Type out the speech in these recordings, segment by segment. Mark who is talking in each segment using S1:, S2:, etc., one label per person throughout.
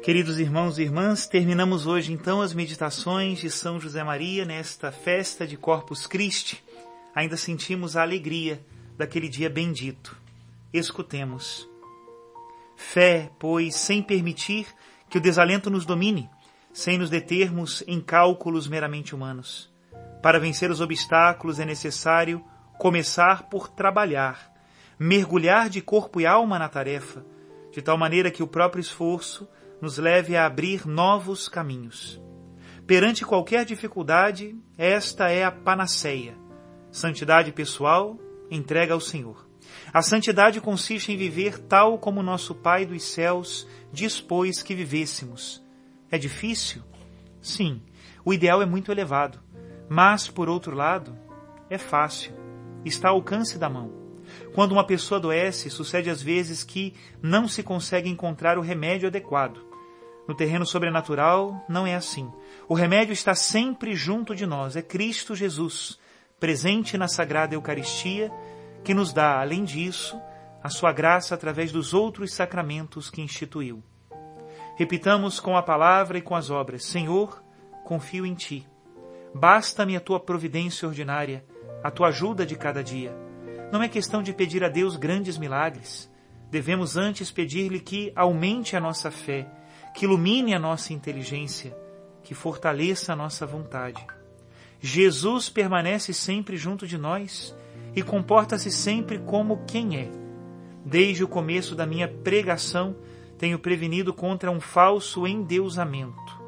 S1: Queridos irmãos e irmãs, terminamos hoje então as meditações de São José Maria nesta festa de Corpus Christi. Ainda sentimos a alegria daquele dia bendito. Escutemos. Fé, pois, sem permitir que o desalento nos domine, sem nos determos em cálculos meramente humanos. Para vencer os obstáculos é necessário começar por trabalhar, mergulhar de corpo e alma na tarefa, de tal maneira que o próprio esforço nos leve a abrir novos caminhos. Perante qualquer dificuldade, esta é a panaceia. Santidade pessoal, entrega ao Senhor. A santidade consiste em viver tal como nosso Pai dos céus dispôs que vivêssemos. É difícil? Sim, o ideal é muito elevado. Mas, por outro lado, é fácil. Está ao alcance da mão. Quando uma pessoa adoece, sucede às vezes que não se consegue encontrar o remédio adequado. No terreno sobrenatural, não é assim. O remédio está sempre junto de nós, é Cristo Jesus, presente na Sagrada Eucaristia, que nos dá, além disso, a sua graça através dos outros sacramentos que instituiu. Repitamos com a palavra e com as obras: Senhor, confio em ti. Basta-me a tua providência ordinária, a tua ajuda de cada dia. Não é questão de pedir a Deus grandes milagres. Devemos antes pedir-lhe que aumente a nossa fé que ilumine a nossa inteligência, que fortaleça a nossa vontade. Jesus permanece sempre junto de nós e comporta-se sempre como quem é. Desde o começo da minha pregação, tenho prevenido contra um falso endeusamento.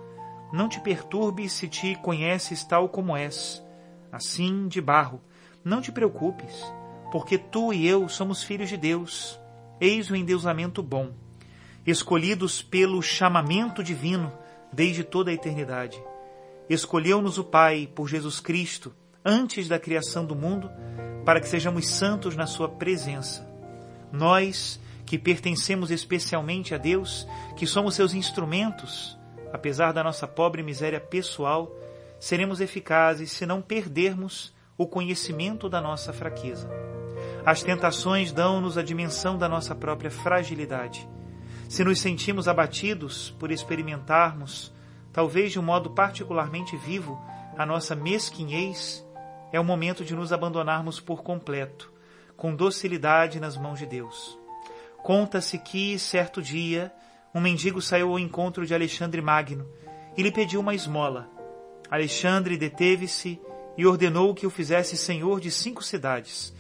S1: Não te perturbes se te conheces tal como és, assim de barro. Não te preocupes, porque tu e eu somos filhos de Deus. Eis o endeusamento bom escolhidos pelo chamamento divino desde toda a eternidade. Escolheu-nos o Pai por Jesus Cristo antes da criação do mundo para que sejamos santos na Sua presença. Nós, que pertencemos especialmente a Deus, que somos seus instrumentos, apesar da nossa pobre miséria pessoal, seremos eficazes se não perdermos o conhecimento da nossa fraqueza. As tentações dão-nos a dimensão da nossa própria fragilidade se nos sentimos abatidos por experimentarmos, talvez de um modo particularmente vivo, a nossa mesquinhez, é o momento de nos abandonarmos por completo, com docilidade nas mãos de Deus. Conta-se que, certo dia, um mendigo saiu ao encontro de Alexandre Magno e lhe pediu uma esmola. Alexandre deteve-se e ordenou que o fizesse senhor de cinco cidades.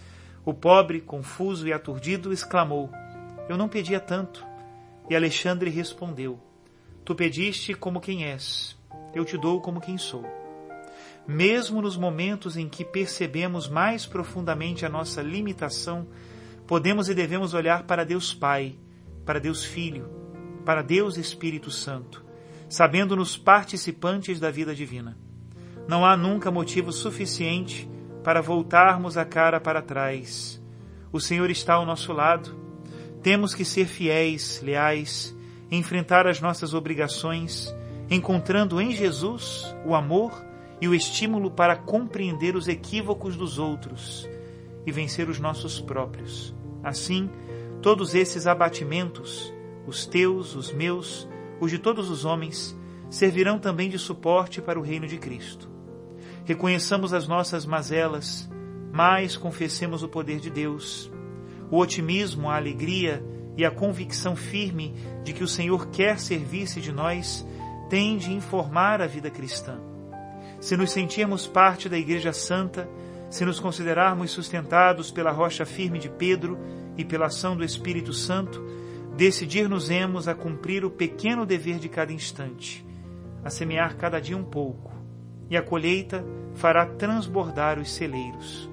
S1: O pobre, confuso e aturdido, exclamou: Eu não pedia tanto. E Alexandre respondeu: Tu pediste como quem és, eu te dou como quem sou. Mesmo nos momentos em que percebemos mais profundamente a nossa limitação, podemos e devemos olhar para Deus Pai, para Deus Filho, para Deus Espírito Santo, sabendo-nos participantes da vida divina. Não há nunca motivo suficiente para voltarmos a cara para trás. O Senhor está ao nosso lado temos que ser fiéis, leais, enfrentar as nossas obrigações, encontrando em Jesus o amor e o estímulo para compreender os equívocos dos outros e vencer os nossos próprios. Assim, todos esses abatimentos, os teus, os meus, os de todos os homens, servirão também de suporte para o reino de Cristo. Reconheçamos as nossas mazelas, mas confessemos o poder de Deus o otimismo, a alegria e a convicção firme de que o Senhor quer servir-se de nós têm de informar a vida cristã. Se nos sentirmos parte da Igreja Santa, se nos considerarmos sustentados pela rocha firme de Pedro e pela ação do Espírito Santo, decidir-nos-emos a cumprir o pequeno dever de cada instante, a semear cada dia um pouco, e a colheita fará transbordar os celeiros.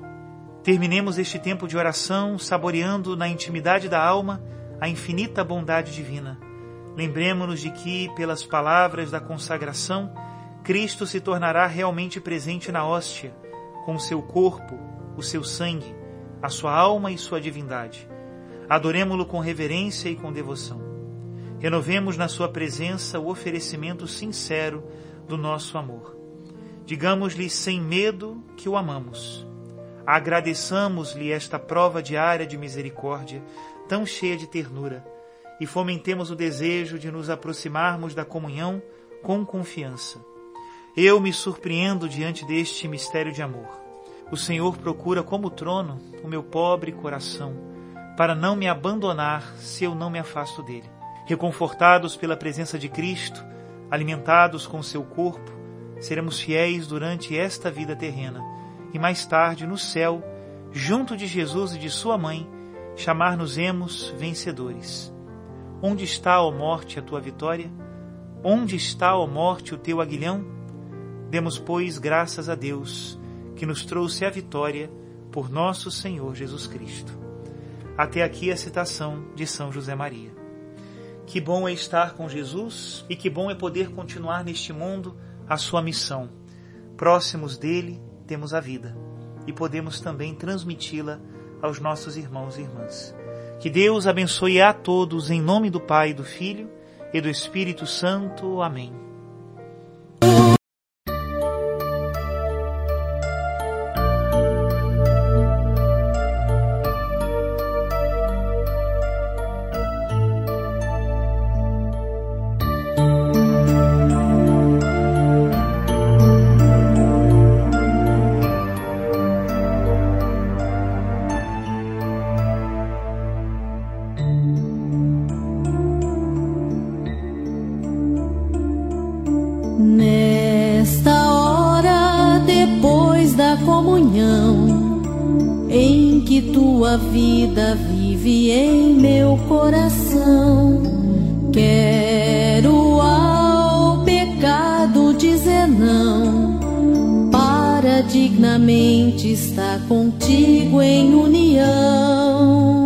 S1: Terminemos este tempo de oração saboreando na intimidade da alma a infinita bondade divina. Lembremos-nos de que, pelas palavras da consagração, Cristo se tornará realmente presente na hóstia, com o seu corpo, o seu sangue, a sua alma e sua divindade. Adoremo-lo com reverência e com devoção. Renovemos na sua presença o oferecimento sincero do nosso amor. Digamos-lhe sem medo que o amamos Agradeçamos-lhe esta prova diária de misericórdia, tão cheia de ternura, e fomentemos o desejo de nos aproximarmos da comunhão com confiança. Eu me surpreendo diante deste mistério de amor. O Senhor procura como trono o meu pobre coração, para não me abandonar se eu não me afasto dele. Reconfortados pela presença de Cristo, alimentados com seu corpo, seremos fiéis durante esta vida terrena e mais tarde no céu, junto de Jesus e de sua mãe, chamar-nos-emos vencedores. Onde está, ó morte, a tua vitória? Onde está, ó morte, o teu aguilhão? Demos, pois, graças a Deus, que nos trouxe a vitória por nosso Senhor Jesus Cristo. Até aqui a citação de São José Maria. Que bom é estar com Jesus e que bom é poder continuar neste mundo a sua missão. Próximos dele temos a vida e podemos também transmiti-la aos nossos irmãos e irmãs. Que Deus abençoe a todos em nome do Pai, do Filho e do Espírito Santo. Amém.
S2: Tua vida vive em meu coração. Quero ao pecado dizer não, para dignamente estar contigo em união.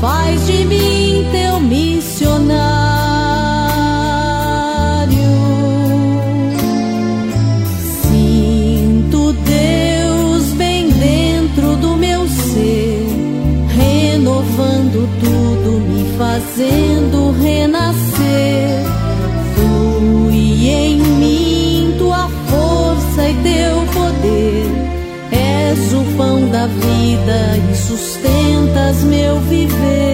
S2: Fazendo da vida e sustentas meu viver.